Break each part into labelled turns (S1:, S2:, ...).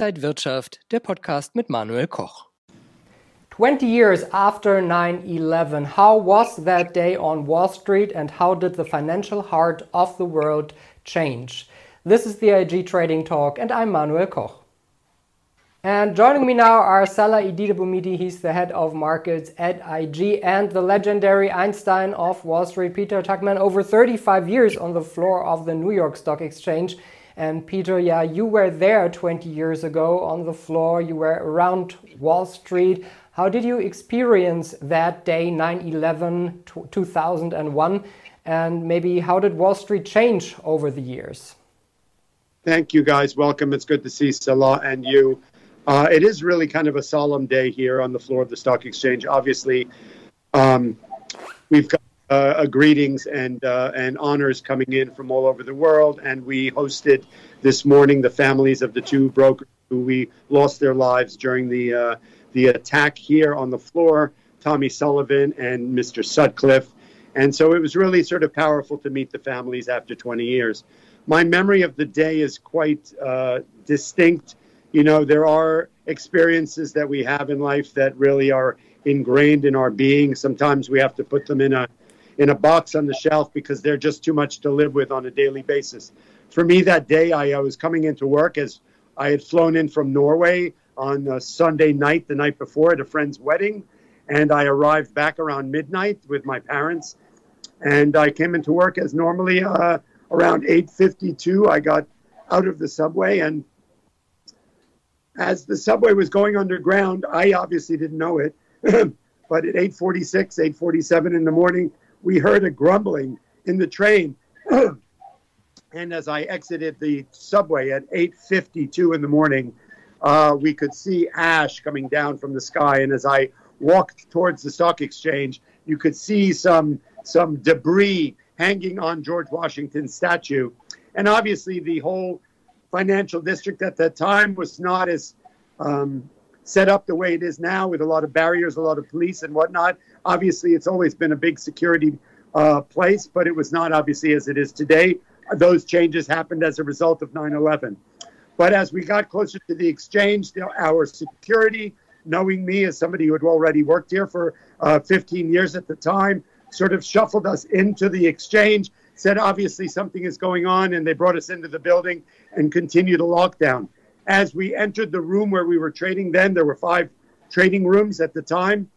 S1: Inside Wirtschaft, der Podcast mit Manuel Koch.
S2: 20 years after 9 11, how was that day on Wall Street and how did the financial heart of the world change? This is the IG Trading Talk, and I'm Manuel Koch. And joining me now are Salah Eddine he's the head of markets at IG, and the legendary Einstein of Wall Street, Peter Tuchman, over 35 years on the floor of the New York Stock Exchange. And Peter, yeah, you were there 20 years ago on the floor, you were around Wall Street. How did you experience that day, 9 11 2001? And maybe how did Wall Street change over the years?
S3: Thank you, guys. Welcome. It's good to see Salah and you. Uh, it is really kind of a solemn day here on the floor of the stock exchange. Obviously, um, we've got uh, greetings and uh, and honors coming in from all over the world, and we hosted this morning the families of the two brokers who we lost their lives during the uh, the attack here on the floor, Tommy Sullivan and Mr. Sutcliffe. And so it was really sort of powerful to meet the families after 20 years. My memory of the day is quite uh, distinct you know, there are experiences that we have in life that really are ingrained in our being. Sometimes we have to put them in a in a box on the shelf because they're just too much to live with on a daily basis. For me, that day, I, I was coming into work as I had flown in from Norway on a Sunday night, the night before, at a friend's wedding, and I arrived back around midnight with my parents, and I came into work as normally. Uh, around 8:52, I got out of the subway and as the subway was going underground, I obviously didn't know it, but at 8:46, 8:47 in the morning, we heard a grumbling in the train. and as I exited the subway at 8:52 in the morning, uh, we could see ash coming down from the sky. And as I walked towards the stock exchange, you could see some some debris hanging on George Washington's statue. And obviously, the whole financial district at that time was not as um, set up the way it is now with a lot of barriers, a lot of police and whatnot. Obviously, it's always been a big security uh, place, but it was not obviously as it is today. Those changes happened as a result of 9 11. But as we got closer to the exchange, our security, knowing me as somebody who had already worked here for uh, 15 years at the time, sort of shuffled us into the exchange said obviously something is going on, and they brought us into the building and continued a lockdown. As we entered the room where we were trading, then there were five trading rooms at the time.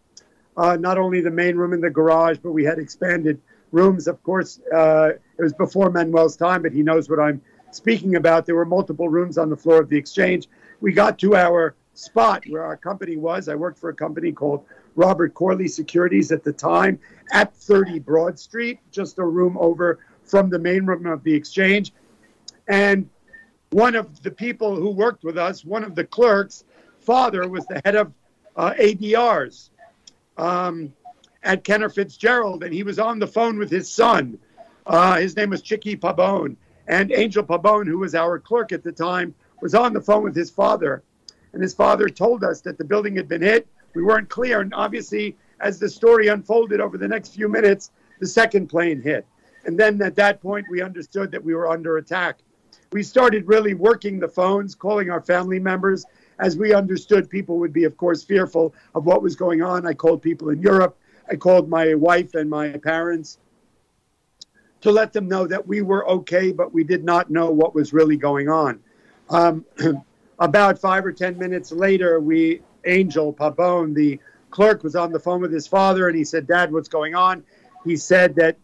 S3: Uh, not only the main room in the garage, but we had expanded rooms. Of course, uh, it was before Manuel's time, but he knows what I'm speaking about. There were multiple rooms on the floor of the exchange. We got to our spot where our company was. I worked for a company called Robert Corley Securities at the time at 30 Broad Street, just a room over from the main room of the exchange. And one of the people who worked with us, one of the clerks, father was the head of uh, ADRs um, at Cantor Fitzgerald, and he was on the phone with his son. Uh, his name was Chicky Pabon. And Angel Pabon, who was our clerk at the time, was on the phone with his father. And his father told us that the building had been hit. We weren't clear. And obviously, as the story unfolded over the next few minutes, the second plane hit. And then at that point, we understood that we were under attack. We started really working the phones, calling our family members, as we understood people would be, of course, fearful of what was going on. I called people in Europe. I called my wife and my parents to let them know that we were okay, but we did not know what was really going on. Um, about five or 10 minutes later, we, Angel Pabon, the clerk, was on the phone with his father, and he said, Dad, what's going on? He said that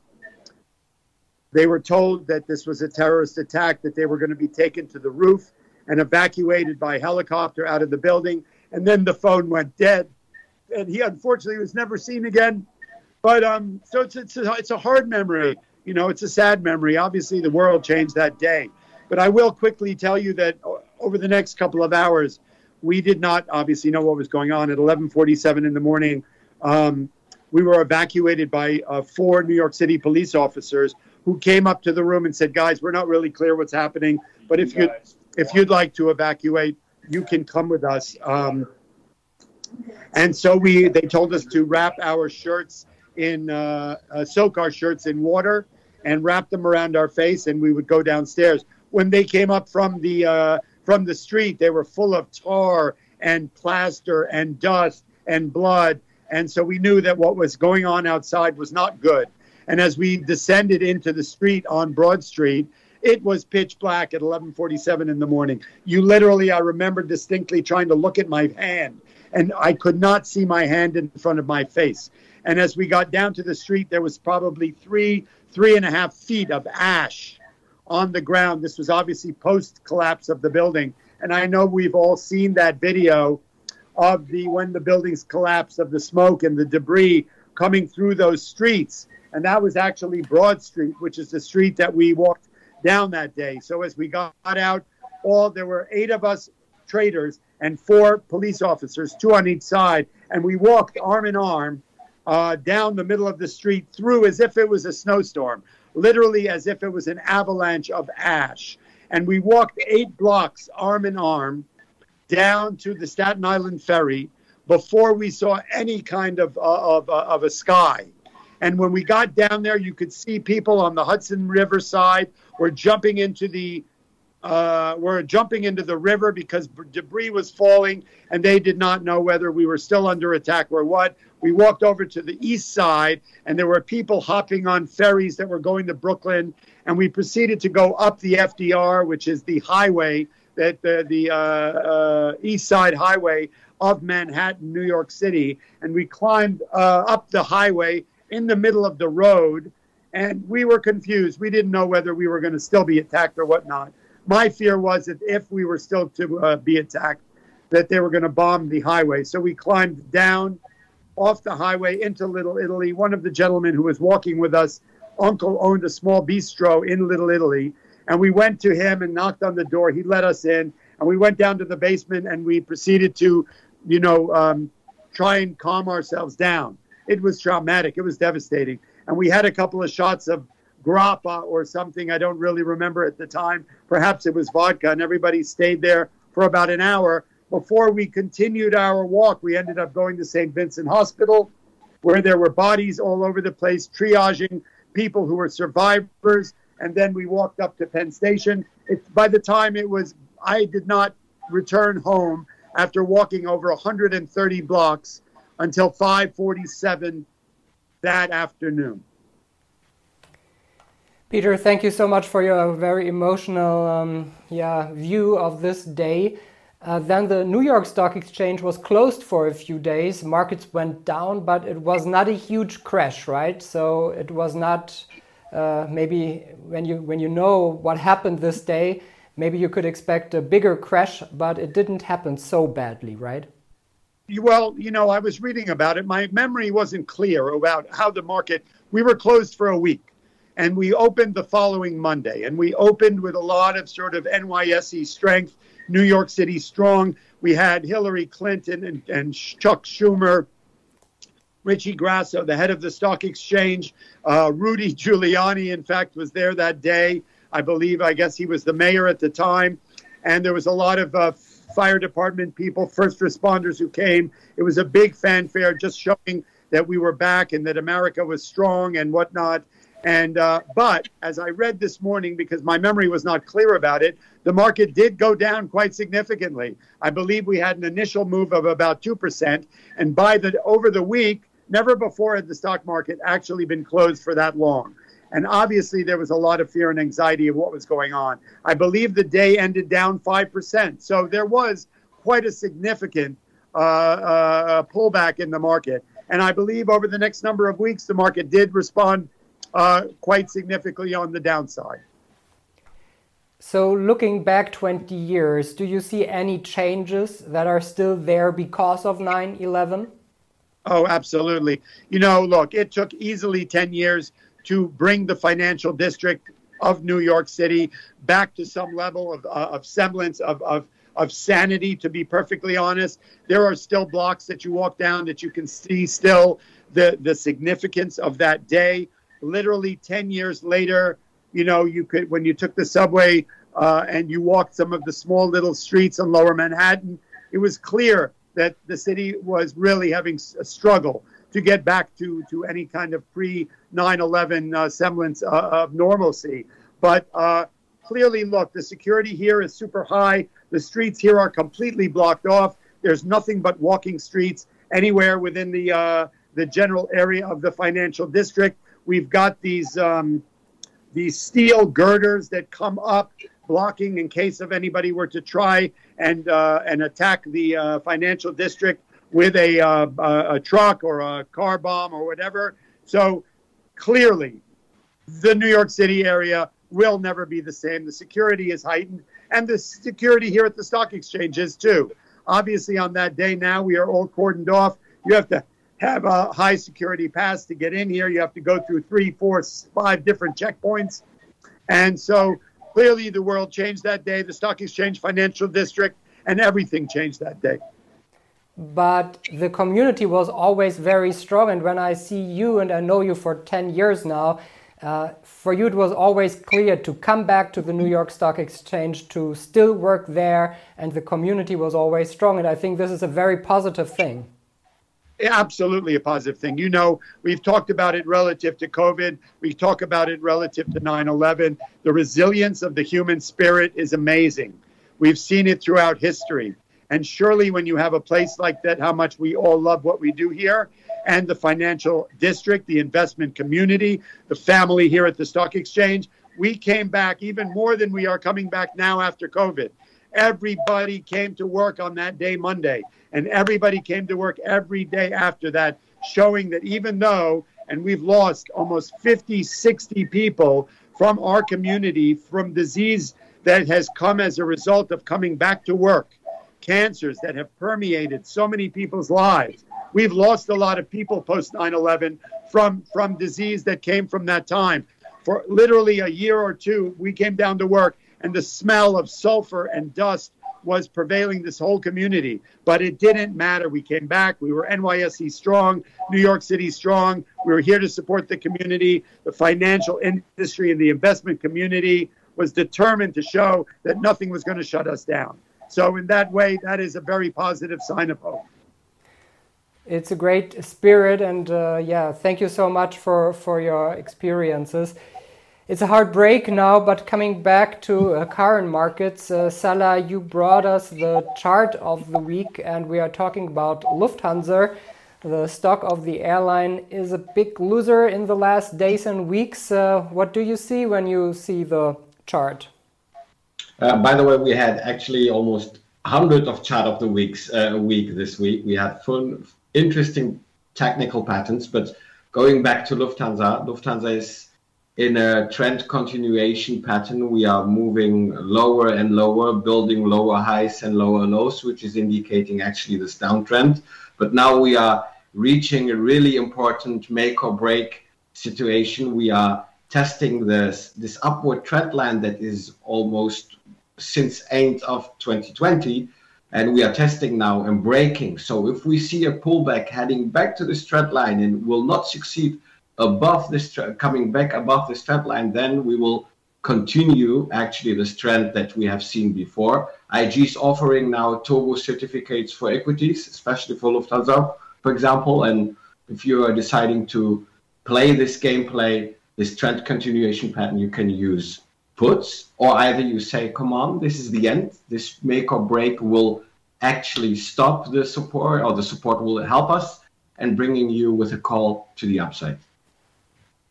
S3: they were told that this was a terrorist attack, that they were going to be taken to the roof and evacuated by helicopter out of the building. And then the phone went dead. And he unfortunately was never seen again. But um, so it's, it's, a, it's a hard memory. You know, it's a sad memory. Obviously, the world changed that day. But I will quickly tell you that over the next couple of hours, we did not obviously know what was going on. At 11:47 in the morning, um, we were evacuated by uh, four New York City police officers who came up to the room and said, "Guys, we're not really clear what's happening, but if you if you'd like to evacuate, you can come with us." Um, and so we they told us to wrap our shirts in uh, uh, soak our shirts in water and wrap them around our face, and we would go downstairs. When they came up from the uh, from the street, they were full of tar and plaster and dust and blood. And so we knew that what was going on outside was not good. And as we descended into the street on Broad Street, it was pitch black at 11:47 in the morning. You literally, I remember distinctly trying to look at my hand, and I could not see my hand in front of my face. And as we got down to the street, there was probably three, three and a half feet of ash on the ground. This was obviously post collapse of the building. And I know we've all seen that video of the when the buildings collapse of the smoke and the debris coming through those streets. And that was actually Broad Street, which is the street that we walked down that day. So as we got out, all there were eight of us traders and four police officers, two on each side, and we walked arm in arm uh, down the middle of the street through as if it was a snowstorm literally as if it was an avalanche of ash. And we walked eight blocks arm in arm down to the Staten Island ferry before we saw any kind of, uh, of, uh, of a sky. And when we got down there, you could see people on the Hudson River side were jumping into the uh, were jumping into the river because debris was falling, and they did not know whether we were still under attack or what. We walked over to the east side, and there were people hopping on ferries that were going to Brooklyn. And we proceeded to go up the FDR, which is the highway that the, the uh, uh, East Side Highway of Manhattan, New York City. And we climbed uh, up the highway in the middle of the road, and we were confused. We didn't know whether we were going to still be attacked or whatnot. My fear was that if we were still to uh, be attacked, that they were going to bomb the highway. So we climbed down off the highway into Little Italy. One of the gentlemen who was walking with us, uncle owned a small bistro in Little Italy. And we went to him and knocked on the door. He let us in. And we went down to the basement and we proceeded to, you know, um, try and calm ourselves down. It was traumatic. It was devastating. And we had a couple of shots of grappa or something. I don't really remember at the time. Perhaps it was vodka. And everybody stayed there for about an hour before we continued our walk, we ended up going to St. Vincent Hospital, where there were bodies all over the place, triaging people who were survivors. And then we walked up to Penn Station. It, by the time it was, I did not return home after walking over 130 blocks until 5:47 that afternoon.
S2: Peter, thank you so much for your very emotional um, yeah, view of this day. Uh, then the New York Stock Exchange was closed for a few days. Markets went down, but it was not a huge crash, right? So it was not uh, maybe when you when you know what happened this day, maybe you could expect a bigger crash, but it didn't happen so badly, right?
S3: Well, you know, I was reading about it. My memory wasn't clear about how the market. We were closed for a week, and we opened the following Monday, and we opened with a lot of sort of NYSE strength New York City strong. We had Hillary Clinton and, and Chuck Schumer, Richie Grasso, the head of the stock exchange. Uh, Rudy Giuliani, in fact, was there that day. I believe, I guess he was the mayor at the time. And there was a lot of uh, fire department people, first responders who came. It was a big fanfare just showing that we were back and that America was strong and whatnot. And uh, but as I read this morning, because my memory was not clear about it, the market did go down quite significantly. I believe we had an initial move of about two percent, and by the over the week, never before had the stock market actually been closed for that long. And obviously, there was a lot of fear and anxiety of what was going on. I believe the day ended down five percent, so there was quite a significant uh, uh, pullback in the market. And I believe over the next number of weeks, the market did respond uh, quite significantly on the downside.
S2: So, looking back 20 years, do you see any changes that are still there because of 9 11?
S3: Oh, absolutely. You know, look, it took easily 10 years to bring the financial district of New York City back to some level of, uh, of semblance of, of, of sanity, to be perfectly honest. There are still blocks that you walk down that you can see still the, the significance of that day literally 10 years later, you know, you could, when you took the subway uh, and you walked some of the small little streets in lower Manhattan, it was clear that the city was really having a struggle to get back to, to any kind of pre 9 11 uh, semblance uh, of normalcy. But uh, clearly, look, the security here is super high. The streets here are completely blocked off. There's nothing but walking streets anywhere within the uh, the general area of the financial district. We've got these um, these steel girders that come up, blocking in case of anybody were to try and uh, and attack the uh, financial district with a, uh, a truck or a car bomb or whatever. So clearly, the New York City area will never be the same. The security is heightened, and the security here at the stock exchange is too. Obviously, on that day now, we are all cordoned off. You have to have a high security pass to get in here. You have to go through three, four, five different checkpoints. And so clearly the world changed that day, the stock exchange financial district, and everything changed that day.
S2: But the community was always very strong. And when I see you, and I know you for 10 years now, uh, for you, it was always clear to come back to the New York Stock Exchange, to still work there, and the community was always strong. And I think this is a very positive thing.
S3: Absolutely a positive thing. You know, we've talked about it relative to COVID, we talk about it relative to 9 11. The resilience of the human spirit is amazing. We've seen it throughout history. And surely, when you have a place like that, how much we all love what we do here, and the financial district, the investment community, the family here at the stock exchange. We came back even more than we are coming back now after COVID. Everybody came to work on that day, Monday, and everybody came to work every day after that, showing that even though, and we've lost almost 50, 60 people from our community from disease that has come as a result of coming back to work, cancers that have permeated so many people's lives We've lost a lot of people post 9 11 from, from disease that came from that time. For literally a year or two, we came down to work and the smell of sulfur and dust was prevailing this whole community. But it didn't matter. We came back. We were NYSE strong, New York City strong. We were here to support the community. The financial industry and the investment community was determined to show that nothing was going to shut us down. So, in that way, that is a very positive sign of hope.
S2: It's a great spirit and uh, yeah thank you so much for for your experiences. It's a hard break now but coming back to uh, current markets uh, salah you brought us the chart of the week and we are talking about lufthansa. The stock of the airline is a big loser in the last days and weeks. Uh, what do you see when you see the chart
S4: uh, by the way we had actually almost 100 of chart of the weeks uh, a week this week we had fun, interesting technical patterns. But going back to Lufthansa, Lufthansa is in a trend continuation pattern. We are moving lower and lower, building lower highs and lower lows, which is indicating actually this downtrend. But now we are reaching a really important make or break situation. We are testing this this upward trend line that is almost since end of 2020 and we are testing now and breaking. So if we see a pullback heading back to this trend line and will not succeed above this coming back above this trend line, then we will continue actually the trend that we have seen before. IG is offering now turbo certificates for equities, especially for Lufthansa, for example. And if you are deciding to play this gameplay, this trend continuation pattern, you can use puts, or either you say, come on, this is the end, this make or break will actually stop the support, or the support will help us, and bringing you with a call to the upside.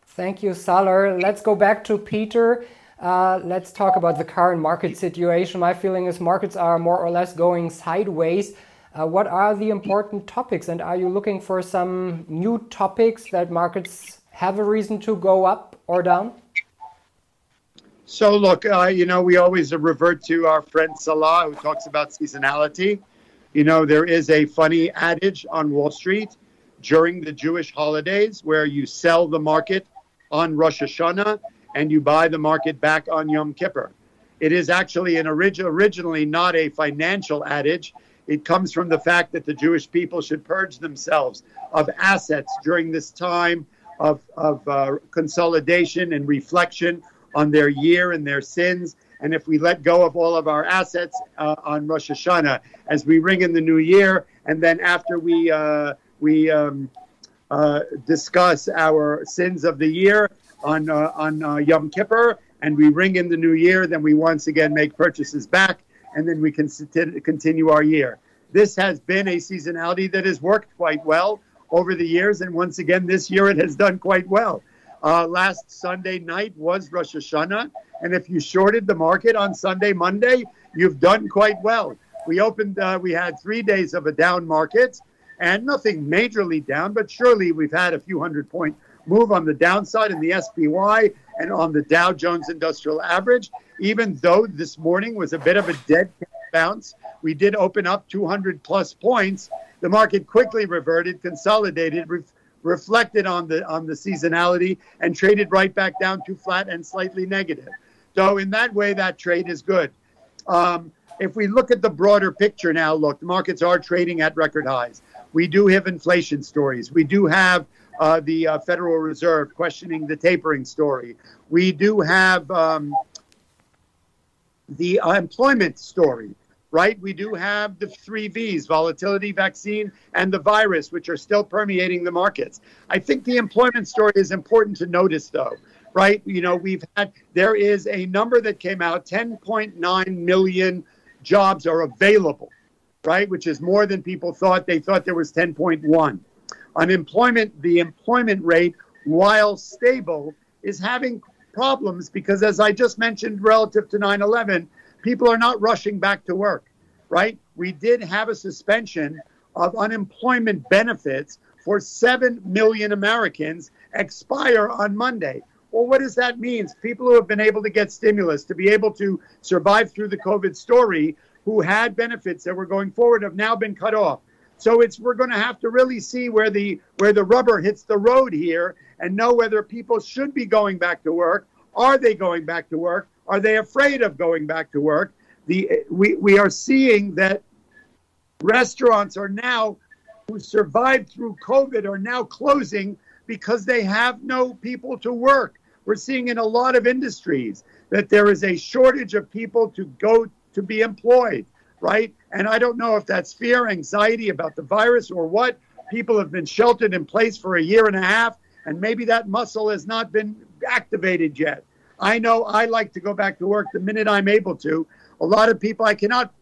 S2: Thank you, Salah. Let's go back to Peter. Uh, let's talk about the current market situation. My feeling is markets are more or less going sideways. Uh, what are the important topics, and are you looking for some new topics that markets have a reason to go up or down?
S3: So, look, uh, you know, we always revert to our friend Salah, who talks about seasonality. You know, there is a funny adage on Wall Street during the Jewish holidays where you sell the market on Rosh Hashanah and you buy the market back on Yom Kippur. It is actually an orig- originally not a financial adage. It comes from the fact that the Jewish people should purge themselves of assets during this time of, of uh, consolidation and reflection on their year and their sins. And if we let go of all of our assets uh, on Rosh Hashanah as we ring in the new year, and then after we uh, we um, uh, discuss our sins of the year on uh, on uh, Yom Kippur, and we ring in the new year, then we once again make purchases back, and then we can continue our year. This has been a seasonality that has worked quite well over the years, and once again, this year it has done quite well. Uh, last Sunday night was Rosh Hashanah, and if you shorted the market on Sunday, Monday, you've done quite well. We opened, uh, we had three days of a down market, and nothing majorly down, but surely we've had a few hundred point move on the downside in the SPY and on the Dow Jones Industrial Average. Even though this morning was a bit of a dead bounce, we did open up 200 plus points. The market quickly reverted, consolidated, re- reflected on the on the seasonality, and traded right back down to flat and slightly negative. So in that way, that trade is good. Um, if we look at the broader picture now, look, the markets are trading at record highs. We do have inflation stories. We do have uh, the uh, Federal Reserve questioning the tapering story. We do have um, the employment story, right? We do have the three V's volatility, vaccine, and the virus, which are still permeating the markets. I think the employment story is important to notice, though, right? You know, we've had, there is a number that came out 10.9 million jobs are available, right? Which is more than people thought. They thought there was 10.1. Unemployment, the employment rate, while stable, is having problems because, as I just mentioned, relative to 9 11, people are not rushing back to work, right? We did have a suspension of unemployment benefits for 7 million Americans expire on Monday. Well, what does that mean? People who have been able to get stimulus, to be able to survive through the COVID story, who had benefits that were going forward, have now been cut off. So it's we're going to have to really see where the where the rubber hits the road here and know whether people should be going back to work. Are they going back to work? Are they afraid of going back to work? The we we are seeing that restaurants are now who survived through COVID are now closing because they have no people to work. We're seeing in a lot of industries that there is a shortage of people to go to be employed right? And I don't know if that's fear, anxiety about the virus or what. People have been sheltered in place for a year and a half, and maybe that muscle has not been activated yet. I know I like to go back to work the minute I'm able to. A lot of people, I cannot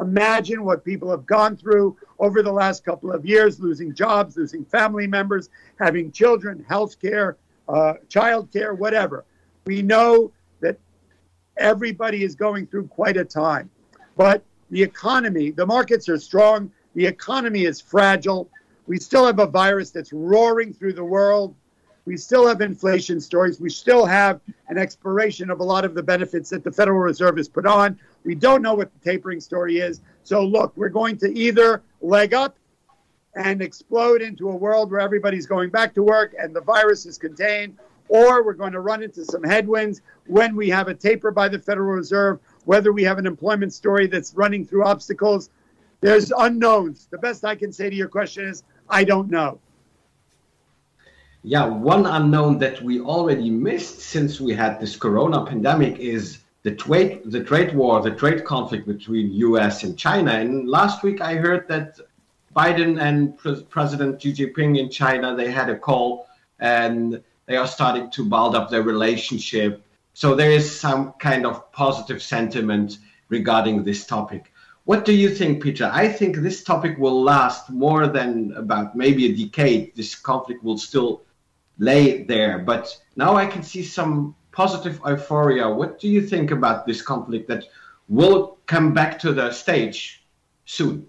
S3: imagine what people have gone through over the last couple of years losing jobs, losing family members, having children, health care, uh, child care, whatever. We know that everybody is going through quite a time. But the economy, the markets are strong. The economy is fragile. We still have a virus that's roaring through the world. We still have inflation stories. We still have an expiration of a lot of the benefits that the Federal Reserve has put on. We don't know what the tapering story is. So, look, we're going to either leg up and explode into a world where everybody's going back to work and the virus is contained, or we're going to run into some headwinds when we have a taper by the Federal Reserve whether we have an employment story that's running through obstacles. There's unknowns. The best I can say to your question is I don't know.
S4: Yeah, one unknown that we already missed since we had this corona pandemic is the trade the trade war, the trade conflict between US and China. And last week I heard that Biden and Pre- President Xi Jinping in China they had a call and they are starting to build up their relationship so there is some kind of positive sentiment regarding this topic. What do you think, Peter? I think this topic will last more than about maybe a decade. This conflict will still lay there, but now I can see some positive euphoria. What do you think about this conflict that will come back to the stage soon?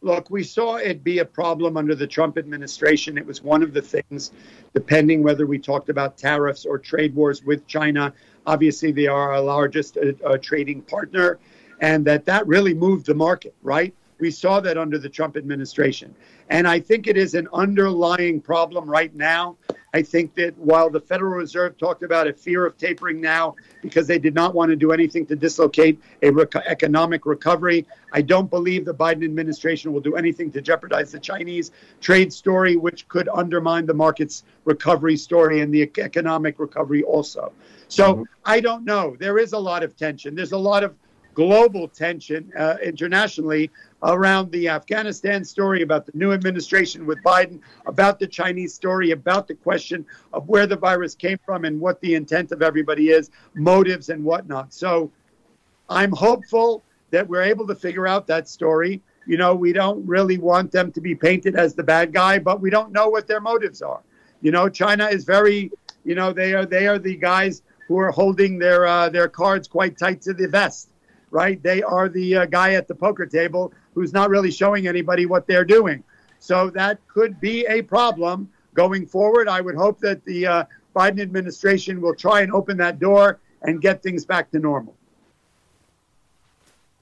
S3: Look, we saw it be a problem under the Trump administration. It was one of the things, depending whether we talked about tariffs or trade wars with China. Obviously, they are our largest uh, uh, trading partner, and that that really moved the market, right? We saw that under the Trump administration. And I think it is an underlying problem right now. I think that while the Federal Reserve talked about a fear of tapering now because they did not want to do anything to dislocate a rec- economic recovery, I don't believe the Biden administration will do anything to jeopardize the Chinese trade story, which could undermine the market's recovery story and the economic recovery also. So mm-hmm. I don't know. There is a lot of tension. There's a lot of global tension uh, internationally around the Afghanistan story, about the new administration with Biden, about the Chinese story, about the question of where the virus came from and what the intent of everybody is, motives and whatnot. So I'm hopeful that we're able to figure out that story. You know, we don't really want them to be painted as the bad guy, but we don't know what their motives are. You know, China is very, you know, they are they are the guys who are holding their uh, their cards quite tight to the vest, right? They are the uh, guy at the poker table who's not really showing anybody what they're doing. So that could be a problem going forward. I would hope that the uh, Biden administration will try and open that door and get things back to normal.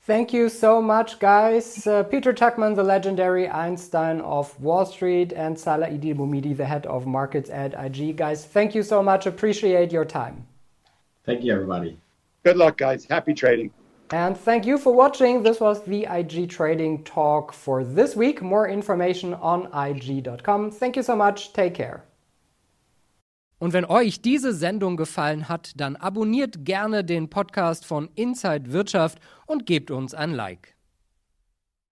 S2: Thank you so much, guys. Uh, Peter Tuchman, the legendary Einstein of Wall Street, and Salah Eddine Bouhmidi, the head of markets at IG. Guys, thank you so much. Appreciate your time.
S4: Thank you, everybody.
S3: Good luck, guys. Happy trading.
S2: And thank you for watching. This was the IG Trading Talk for this week. More information on IG.com. Thank you so much. Take care.
S1: Und wenn euch diese Sendung gefallen hat, dann abonniert gerne den Podcast von Inside Wirtschaft und gebt uns ein Like.